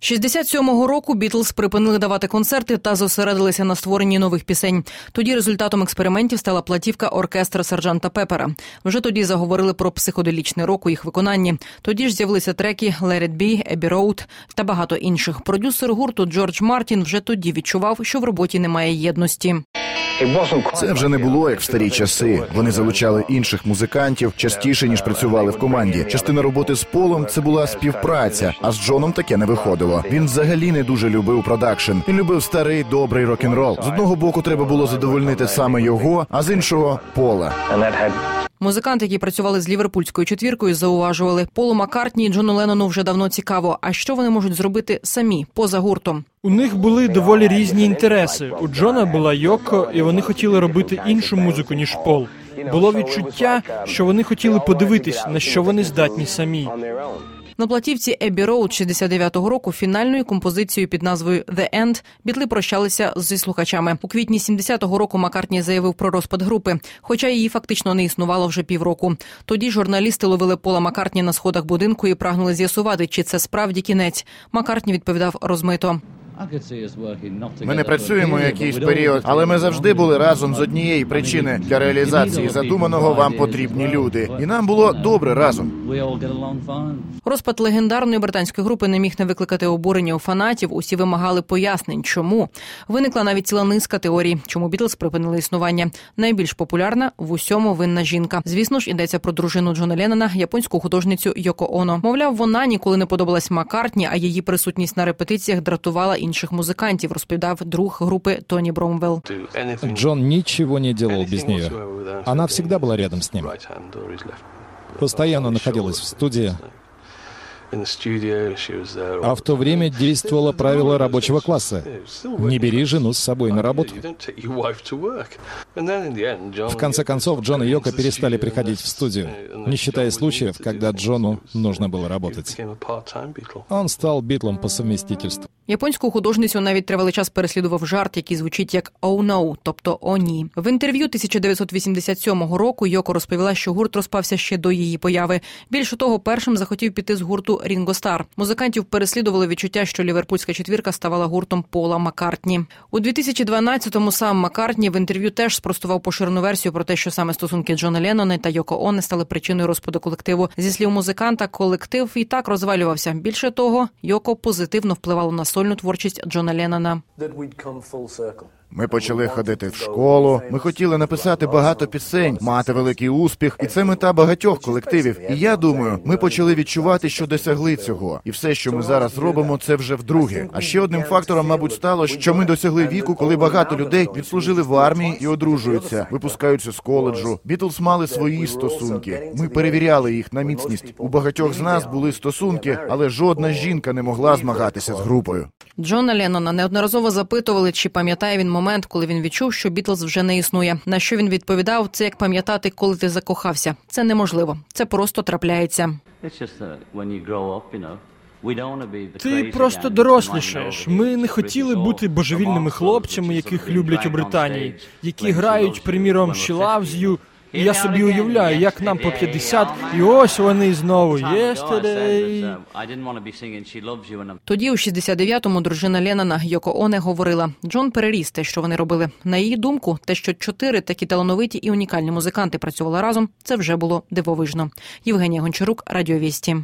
67-го року Бітлз припинили давати концерти та зосередилися на створенні нових пісень. Тоді результатом експериментів стала платівка оркестра сержанта Пепера. Вже тоді заговорили про психоделічний рок у їх виконанні. Тоді ж з'явилися треки «Let it be», «Abbey Road» та багато інших. Продюсер гурту Джордж Мартін вже тоді відчував, що в роботі немає єдності. Це вже не було як в старі часи. Вони залучали інших музикантів частіше ніж працювали в команді. Частина роботи з Полом це була співпраця, а з Джоном таке не виходило. Він взагалі не дуже любив продакшн. Він любив старий добрий рок-н-рол. З одного боку треба було задовольнити саме його, а з іншого Пола. Музиканти, які працювали з ліверпульською четвіркою, зауважували Полу Маккартні і Джону Леннону вже давно цікаво. А що вони можуть зробити самі поза гуртом? У них були доволі різні інтереси. У Джона була Йоко, і вони хотіли робити іншу музику ніж Пол. Було відчуття, що вони хотіли подивитись, на що вони здатні самі. На платівці Ебі Роуд 69-го року фінальною композицією під назвою «The End» бітли прощалися зі слухачами. У квітні 70-го року Маккартні заявив про розпад групи, хоча її фактично не існувало вже півроку. Тоді журналісти ловили Пола Маккартні на сходах будинку і прагнули з'ясувати, чи це справді кінець. Маккартні відповідав розмито. Ми не працюємо якийсь період, але ми завжди були разом з однієї причини для реалізації задуманого. Вам потрібні люди, і нам було добре разом. Розпад легендарної британської групи не міг не викликати обурення у фанатів. Усі вимагали пояснень, чому виникла навіть ціла низка теорій, чому Бітлз припинили існування. Найбільш популярна в усьому винна жінка. Звісно ж, йдеться про дружину Джона Леннона, японську художницю Йоко Оно. Мовляв, вона ніколи не подобалась Маккартні, а її присутність на репетиціях дратувала інших музикантів. Розповідав друг групи Тоні Бромвелл. Джон ничего не делал без нее. Она всегда была рядом с ним. Постоянно находилась в студии. А в то время действовало правило рабочего класса. Не бери жену с собой на работу. В конце концов, Джон и Йоко перестали приходить в студию, не считая случаев, когда Джону нужно было работать. Он стал Битлом по совместительству. Японську художницю навіть тривалий час переслідував жарт, який звучить як «Oh no», тобто «О ні». В інтерв'ю 1987 року Йоко розповіла, що гурт розпався ще до її появи. Більше того, першим захотів піти з гурту Рінго Стар. Музикантів переслідували відчуття, що ліверпульська четвірка ставала гуртом Пола Маккартні. У 2012-му сам Маккартні в інтерв'ю теж спростував поширену версію про те, що саме стосунки Джона Леннона та Йоко Оне стали причиною розпаду колективу. Зі слів музиканта, колектив і так розвалювався. Більше того, Йоко позитивно впливало на сольну творчість Джона Леннона. Ми почали ходити в школу. Ми хотіли написати багато пісень, мати великий успіх, і це мета багатьох колективів. І я думаю, ми почали відчувати, що досягли цього, і все, що ми зараз робимо, це вже вдруге. А ще одним фактором, мабуть, стало, що ми досягли віку, коли багато людей відслужили в армії і одружуються, випускаються з коледжу. Бітлз мали свої стосунки. Ми перевіряли їх на міцність. У багатьох з нас були стосунки, але жодна жінка не могла змагатися з групою. Джона Леннона неодноразово запитували, чи пам'ятає він момент, коли він відчув, що Бітлз вже не існує. На що він відповідав, це як пам'ятати, коли ти закохався. Це неможливо, це просто трапляється. Ти просто дорослішаєш. Ми не хотіли бути божевільними хлопцями, яких люблять у Британії, які грають, приміром, «She loves you», і я собі уявляю, як нам по 50, і ось вони знову «Yesterday». Тоді у 69-му дружина Леннона Йоко Оне говорила: Джон переріс те, що вони робили. На її думку, те, що чотири такі талановиті і унікальні музиканти працювали разом, це вже було дивовижно. Євгенія Гончарук, Радіовісті.